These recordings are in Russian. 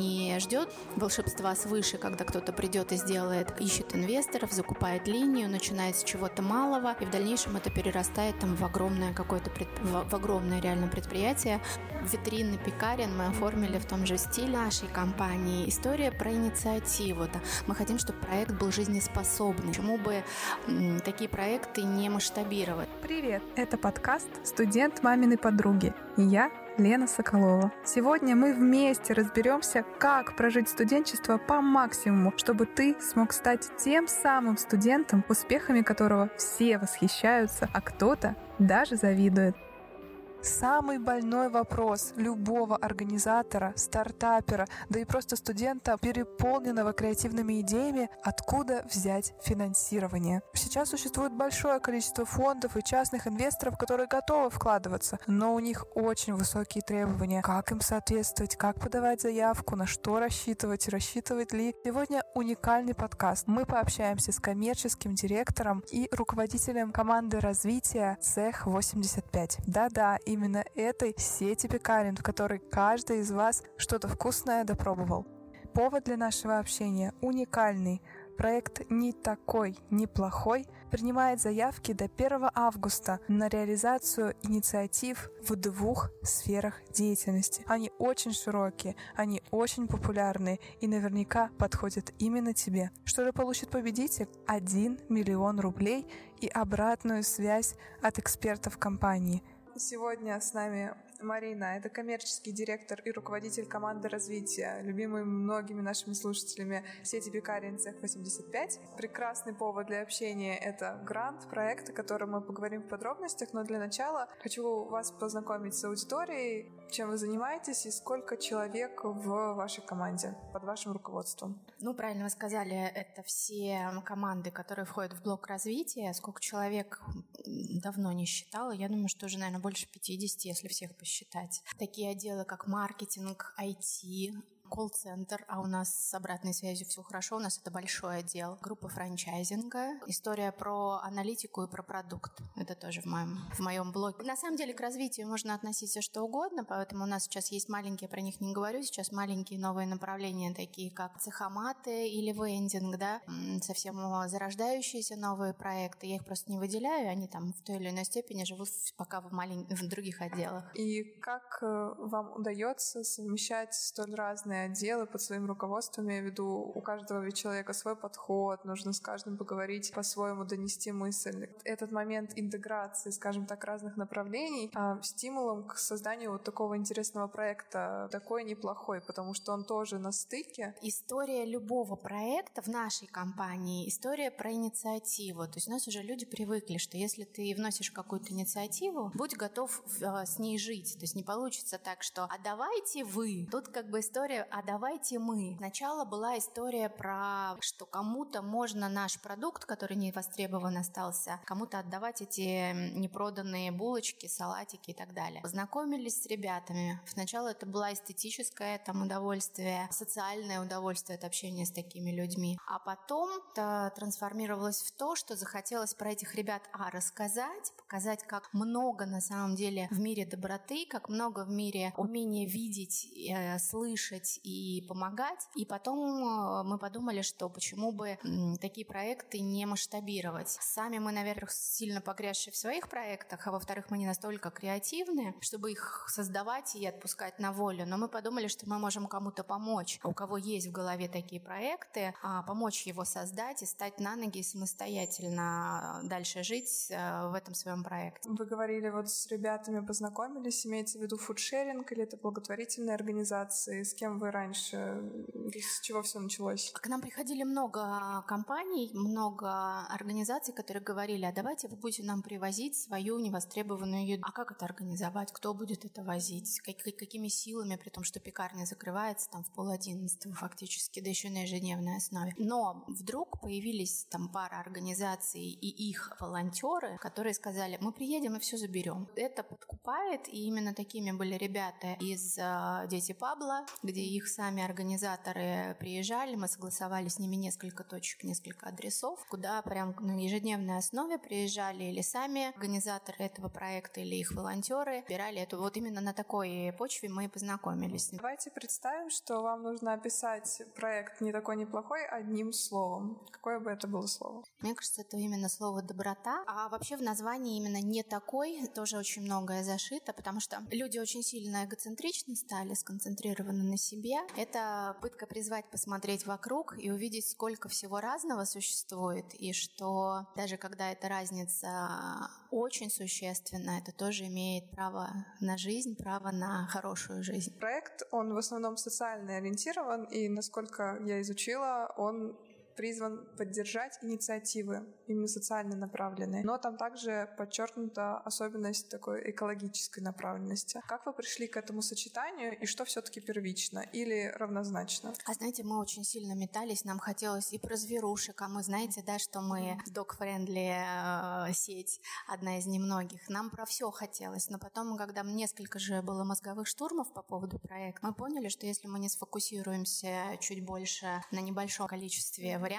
не ждет волшебства свыше, когда кто-то придет и сделает, ищет инвесторов, закупает линию, начинает с чего-то малого, и в дальнейшем это перерастает там в огромное какое-то пред... в огромное реально предприятие. Витрины пекарен мы оформили в том же стиле нашей компании. История про инициативу. Да. Мы хотим, чтобы проект был жизнеспособный. Почему бы такие проекты не масштабировать? Привет! Это подкаст «Студент маминой подруги». И я Лена Соколова. Сегодня мы вместе разберемся, как прожить студенчество по максимуму, чтобы ты смог стать тем самым студентом, успехами которого все восхищаются, а кто-то даже завидует. Самый больной вопрос любого организатора, стартапера, да и просто студента, переполненного креативными идеями, откуда взять финансирование. Сейчас существует большое количество фондов и частных инвесторов, которые готовы вкладываться, но у них очень высокие требования. Как им соответствовать, как подавать заявку, на что рассчитывать, рассчитывать ли. Сегодня уникальный подкаст. Мы пообщаемся с коммерческим директором и руководителем команды развития Цех 85. Да-да, именно этой сети пекарен, в которой каждый из вас что-то вкусное допробовал. Повод для нашего общения уникальный. Проект «Не такой, неплохой» принимает заявки до 1 августа на реализацию инициатив в двух сферах деятельности. Они очень широкие, они очень популярные и наверняка подходят именно тебе. Что же получит победитель? 1 миллион рублей и обратную связь от экспертов компании – Сегодня с нами Марина. Это коммерческий директор и руководитель команды развития, любимый многими нашими слушателями сети Бекарин Цех 85. Прекрасный повод для общения — это грант, проект, о котором мы поговорим в подробностях, но для начала хочу вас познакомить с аудиторией, чем вы занимаетесь и сколько человек в вашей команде, под вашим руководством. Ну, правильно вы сказали, это все команды, которые входят в блок развития. Сколько человек давно не считала. Я думаю, что уже, наверное, больше 50, если всех посчитать считать. Такие отделы, как маркетинг, IT, колл-центр, а у нас с обратной связью все хорошо, у нас это большой отдел. Группа франчайзинга, история про аналитику и про продукт. Это тоже в моем, в моем блоге. На самом деле к развитию можно относиться что угодно, поэтому у нас сейчас есть маленькие, про них не говорю, сейчас маленькие новые направления, такие как цехоматы или вендинг, да, совсем зарождающиеся новые проекты. Я их просто не выделяю, они там в той или иной степени живут пока в, малень... в других отделах. И как э, вам удается совмещать столь разные разные отделы под своим руководством. Я веду, у каждого ведь человека свой подход, нужно с каждым поговорить, по-своему донести мысль. Этот момент интеграции, скажем так, разных направлений а, стимулом к созданию вот такого интересного проекта такой неплохой, потому что он тоже на стыке. История любого проекта в нашей компании, история про инициативу. То есть у нас уже люди привыкли, что если ты вносишь какую-то инициативу, будь готов э, с ней жить. То есть не получится так, что «а давайте вы». Тут как бы история а давайте мы. Сначала была история про, что кому-то можно наш продукт, который не востребован остался, кому-то отдавать эти непроданные булочки, салатики и так далее. Познакомились с ребятами. Сначала это было эстетическое там удовольствие, социальное удовольствие от общения с такими людьми. А потом это трансформировалось в то, что захотелось про этих ребят а, рассказать, показать, как много на самом деле в мире доброты, как много в мире умения видеть, э, слышать и помогать. И потом э, мы подумали, что почему бы такие проекты не масштабировать. Сами мы, наверное, сильно погрязшие в своих проектах, а во-вторых, мы не настолько креативны, чтобы их создавать и отпускать на волю. Но мы подумали, что мы можем кому-то помочь, у кого есть в голове такие проекты, а помочь его создать и стать на ноги самостоятельно дальше жить э, в этом своем проекте. Вы говорили, вот с ребятами познакомились, имеется в виду фудшеринг или это благотворительные организации, с кем вы раньше? С чего все началось? К нам приходили много компаний, много организаций, которые говорили, а давайте вы будете нам привозить свою невостребованную еду. А как это организовать? Кто будет это возить? Как, какими силами, при том, что пекарня закрывается там в пол одиннадцатого фактически, да еще на ежедневной основе. Но вдруг появились там пара организаций и их волонтеры, которые сказали, мы приедем и все заберем. Это подкупает, и именно такими были ребята из uh, Дети Пабла, где их сами организаторы приезжали, мы согласовали с ними несколько точек, несколько адресов, куда прям на ежедневной основе приезжали или сами организаторы этого проекта, или их волонтеры, собирали это. Вот именно на такой почве мы и познакомились. Давайте представим, что вам нужно описать проект не такой неплохой одним словом. Какое бы это было слово? Мне кажется, это именно слово «доброта». А вообще в названии именно «не такой» тоже очень многое зашито, потому что люди очень сильно эгоцентричны стали, сконцентрированы на себе. Это пытка призвать посмотреть вокруг и увидеть, сколько всего разного существует, и что даже когда эта разница очень существенна, это тоже имеет право на жизнь, право на хорошую жизнь. Проект, он в основном социально ориентирован, и насколько я изучила, он призван поддержать инициативы, именно социально направленные. Но там также подчеркнута особенность такой экологической направленности. Как вы пришли к этому сочетанию и что все-таки первично или равнозначно? А знаете, мы очень сильно метались, нам хотелось и про зверушек, а мы знаете, да, что мы dog-friendly э, сеть, одна из немногих. Нам про все хотелось, но потом, когда несколько же было мозговых штурмов по поводу проекта, мы поняли, что если мы не сфокусируемся чуть больше на небольшом количестве вариантов,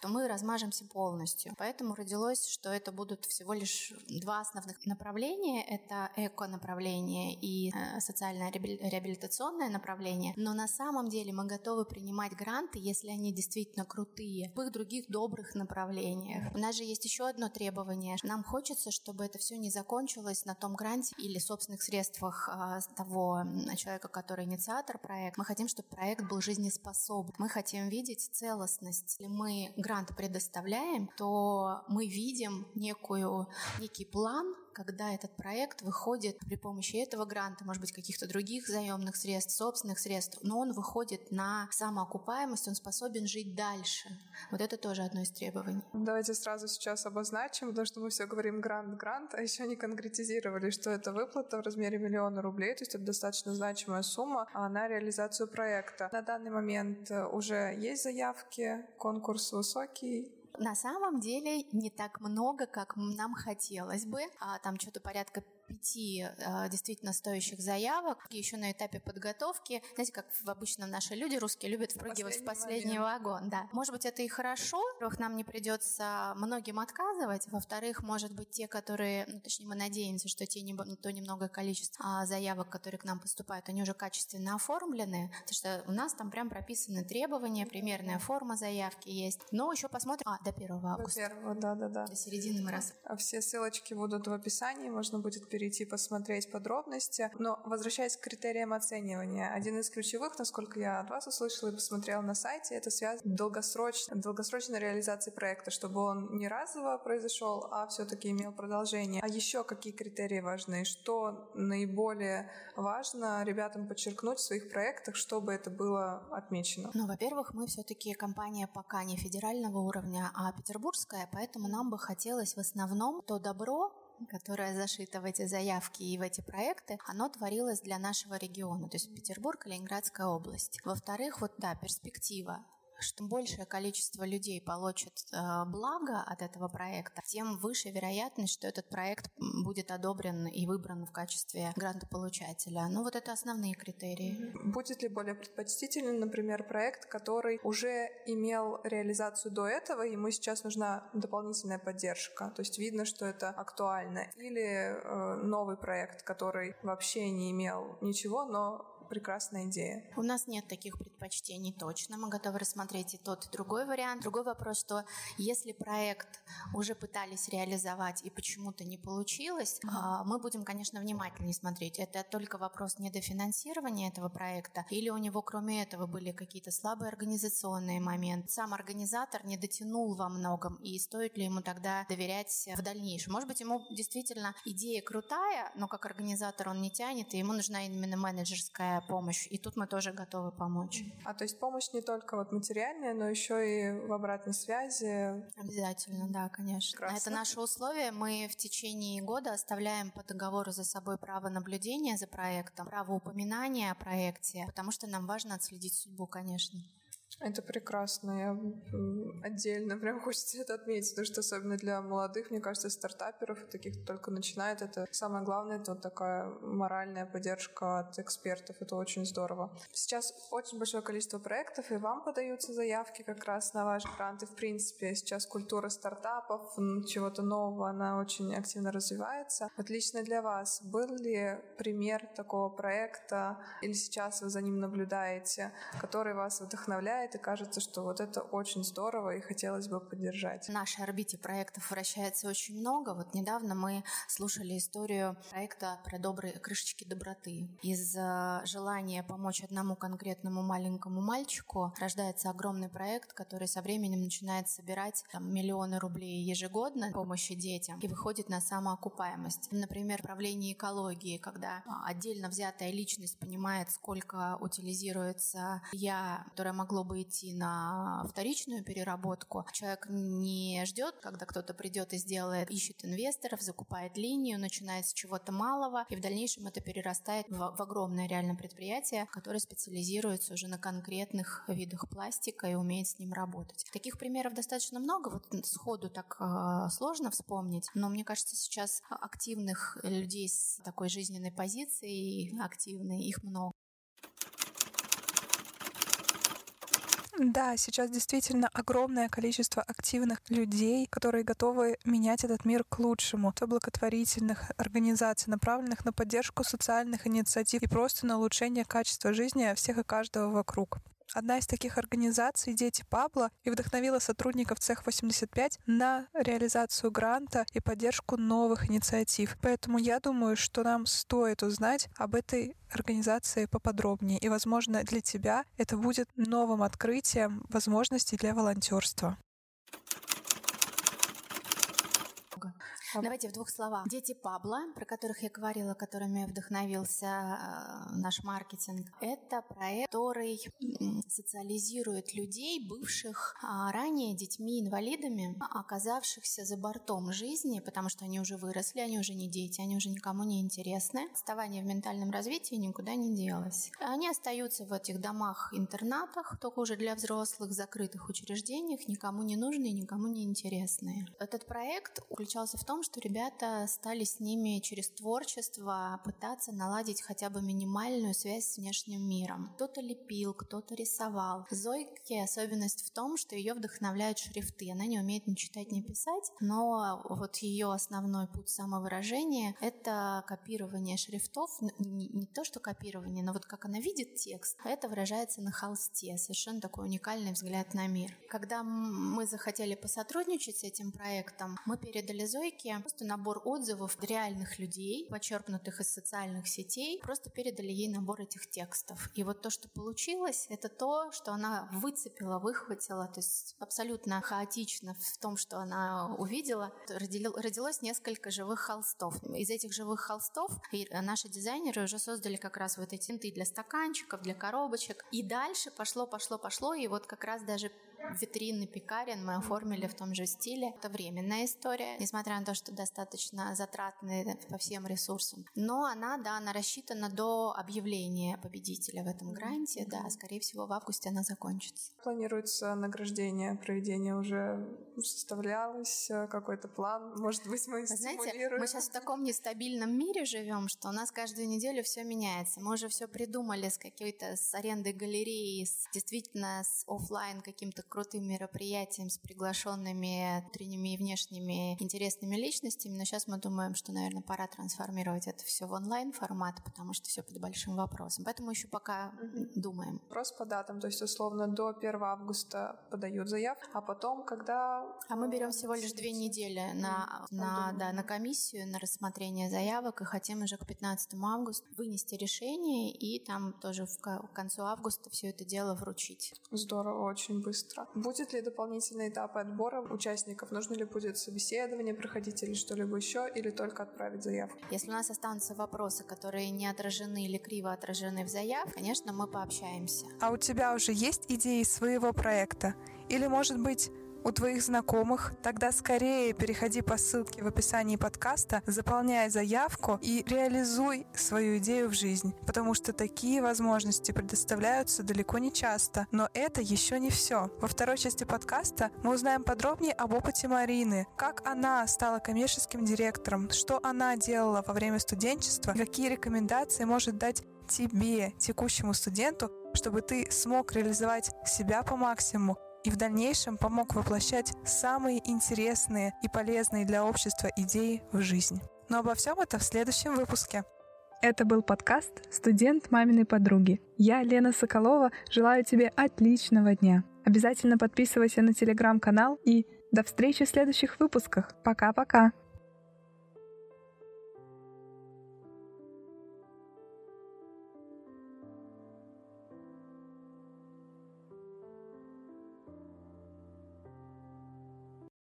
то мы размажемся полностью. Поэтому родилось, что это будут всего лишь два основных направления. Это эко-направление и э, социальное реабилитационное направление. Но на самом деле мы готовы принимать гранты, если они действительно крутые, в их других добрых направлениях. У нас же есть еще одно требование. Нам хочется, чтобы это все не закончилось на том гранте или собственных средствах э, того человека, который инициатор проекта. Мы хотим, чтобы проект был жизнеспособен. Мы хотим видеть целостность мы грант предоставляем, то мы видим некую, некий план, когда этот проект выходит при помощи этого гранта, может быть, каких-то других заемных средств, собственных средств, но он выходит на самоокупаемость, он способен жить дальше. Вот это тоже одно из требований. Давайте сразу сейчас обозначим, потому что мы все говорим грант-грант, а еще не конкретизировали, что это выплата в размере миллиона рублей, то есть это достаточно значимая сумма а на реализацию проекта. На данный момент э, уже есть заявки, конкурс высокий, на самом деле не так много, как нам хотелось бы. А, там что-то порядка пяти э, действительно стоящих заявок. Еще на этапе подготовки, знаете, как обычно наши люди русские любят впрыгивать последний в последний момент. вагон. Да. Может быть, это и хорошо. Во-первых, нам не придется многим отказывать. Во-вторых, может быть, те, которые, ну, точнее, мы надеемся, что те не, то немного количество а, заявок, которые к нам поступают, они уже качественно оформлены. Потому что у нас там прям прописаны требования, примерная форма заявки есть. Но еще посмотрим. А, до 1 августа. До 1, да, да, да. До середины мы раз. А все ссылочки будут в описании, можно будет перейти посмотреть подробности. Но возвращаясь к критериям оценивания, один из ключевых, насколько я от вас услышала и посмотрела на сайте, это связано с долгосрочной, долгосрочной реализацией проекта, чтобы он не разово произошел, а все-таки имел продолжение. А еще какие критерии важны? Что наиболее важно ребятам подчеркнуть в своих проектах, чтобы это было отмечено? Ну, во-первых, мы все-таки компания пока не федерального уровня, а петербургская, поэтому нам бы хотелось в основном то добро, которое зашито в эти заявки и в эти проекты, оно творилось для нашего региона, то есть Петербург Ленинградская область. Во-вторых, вот да, перспектива что большее количество людей получит э, благо от этого проекта, тем выше вероятность, что этот проект будет одобрен и выбран в качестве грантополучателя. Ну вот это основные критерии. Будет ли более предпочтительный, например, проект, который уже имел реализацию до этого, и ему сейчас нужна дополнительная поддержка? То есть видно, что это актуально. Или э, новый проект, который вообще не имел ничего, но прекрасная идея. У нас нет таких предпочтений точно. Мы готовы рассмотреть и тот, и другой вариант. Другой вопрос, что если проект уже пытались реализовать и почему-то не получилось, mm-hmm. мы будем, конечно, внимательнее смотреть. Это только вопрос недофинансирования этого проекта или у него, кроме этого, были какие-то слабые организационные моменты. Сам организатор не дотянул во многом, и стоит ли ему тогда доверять в дальнейшем. Может быть, ему действительно идея крутая, но как организатор он не тянет, и ему нужна именно менеджерская помощь. И тут мы тоже готовы помочь. А то есть помощь не только вот материальная, но еще и в обратной связи? Обязательно, да, конечно. Прекрасно. Это наше условие. Мы в течение года оставляем по договору за собой право наблюдения за проектом, право упоминания о проекте, потому что нам важно отследить судьбу, конечно. Это прекрасно. Я отдельно прям хочется это отметить, потому что особенно для молодых, мне кажется, стартаперов, таких, кто только начинает, это самое главное, это вот такая моральная поддержка от экспертов. Это очень здорово. Сейчас очень большое количество проектов, и вам подаются заявки как раз на ваш грант. И, в принципе, сейчас культура стартапов, чего-то нового, она очень активно развивается. Отлично для вас. Был ли пример такого проекта, или сейчас вы за ним наблюдаете, который вас вдохновляет и кажется, что вот это очень здорово и хотелось бы поддержать. В нашей орбите проектов вращается очень много. Вот недавно мы слушали историю проекта про добрые крышечки доброты. Из э, желания помочь одному конкретному маленькому мальчику рождается огромный проект, который со временем начинает собирать там, миллионы рублей ежегодно помощи детям и выходит на самоокупаемость. Например, правление экологии, когда отдельно взятая личность понимает, сколько утилизируется я, которое могло бы идти на вторичную переработку. Человек не ждет, когда кто-то придет и сделает, ищет инвесторов, закупает линию, начинает с чего-то малого, и в дальнейшем это перерастает в, в огромное реально предприятие, которое специализируется уже на конкретных видах пластика и умеет с ним работать. Таких примеров достаточно много, вот сходу так э, сложно вспомнить, но мне кажется, сейчас активных людей с такой жизненной позицией, активной, их много. Да, сейчас действительно огромное количество активных людей, которые готовы менять этот мир к лучшему. Это благотворительных организаций, направленных на поддержку социальных инициатив и просто на улучшение качества жизни всех и каждого вокруг. Одна из таких организаций «Дети Пабло» и вдохновила сотрудников Цех 85 на реализацию гранта и поддержку новых инициатив. Поэтому я думаю, что нам стоит узнать об этой организации поподробнее. И, возможно, для тебя это будет новым открытием возможностей для волонтерства. Давайте в двух словах. Дети Пабла, про которых я говорила, которыми вдохновился э, наш маркетинг, это проект, который социализирует людей, бывших а, ранее детьми-инвалидами, оказавшихся за бортом жизни, потому что они уже выросли, они уже не дети, они уже никому не интересны. Отставание в ментальном развитии никуда не делось. Они остаются в этих домах-интернатах, только уже для взрослых, закрытых учреждениях, никому не нужные, никому не интересные. Этот проект включался в том, что ребята стали с ними через творчество пытаться наладить хотя бы минимальную связь с внешним миром. Кто-то лепил, кто-то рисовал. Зойки особенность в том, что ее вдохновляют шрифты. Она не умеет ни читать, ни писать, но вот ее основной путь самовыражения — это копирование шрифтов. Не, не то, что копирование, но вот как она видит текст, это выражается на холсте. Совершенно такой уникальный взгляд на мир. Когда мы захотели посотрудничать с этим проектом, мы передали Зойке просто набор отзывов реальных людей, почерпнутых из социальных сетей, просто передали ей набор этих текстов. И вот то, что получилось, это то, что она выцепила, выхватила, то есть абсолютно хаотично в том, что она увидела, родилось несколько живых холстов. Из этих живых холстов наши дизайнеры уже создали как раз вот эти тенты для стаканчиков, для коробочек. И дальше пошло, пошло, пошло, и вот как раз даже витрины пекарен мы оформили в том же стиле. Это временная история, несмотря на то, что достаточно затратная по всем ресурсам. Но она, да, она рассчитана до объявления победителя в этом гранте. Да, скорее всего, в августе она закончится. Планируется награждение, проведение уже составлялось, э, какой-то план. Может быть, мы знаете, мы сейчас в таком нестабильном мире живем, что у нас каждую неделю все меняется. Мы уже все придумали с какой-то с арендой галереи, с, действительно с офлайн каким-то крутым мероприятием с приглашенными внутренними и внешними интересными личностями, но сейчас мы думаем, что, наверное, пора трансформировать это все в онлайн формат, потому что все под большим вопросом. Поэтому еще пока думаем. Вопрос по датам, то есть условно до 1 августа подают заявку, а потом, когда... А мы берем всего лишь две недели на, на, да, на комиссию, на рассмотрение заявок, и хотим уже к 15 августа вынести решение и там тоже в, к концу августа все это дело вручить. Здорово, очень быстро Будет ли дополнительные этапы отбора участников? Нужно ли будет собеседование проходить или что-либо еще, или только отправить заявку? Если у нас останутся вопросы, которые не отражены или криво отражены в заявке, конечно, мы пообщаемся. А у тебя уже есть идеи своего проекта? Или, может быть, у твоих знакомых, тогда скорее переходи по ссылке в описании подкаста, заполняй заявку и реализуй свою идею в жизнь, потому что такие возможности предоставляются далеко не часто. Но это еще не все. Во второй части подкаста мы узнаем подробнее об опыте Марины, как она стала коммерческим директором, что она делала во время студенчества, какие рекомендации может дать тебе, текущему студенту, чтобы ты смог реализовать себя по максимуму и в дальнейшем помог воплощать самые интересные и полезные для общества идеи в жизнь. Но обо всем это в следующем выпуске. Это был подкаст «Студент маминой подруги». Я, Лена Соколова, желаю тебе отличного дня. Обязательно подписывайся на телеграм-канал и до встречи в следующих выпусках. Пока-пока!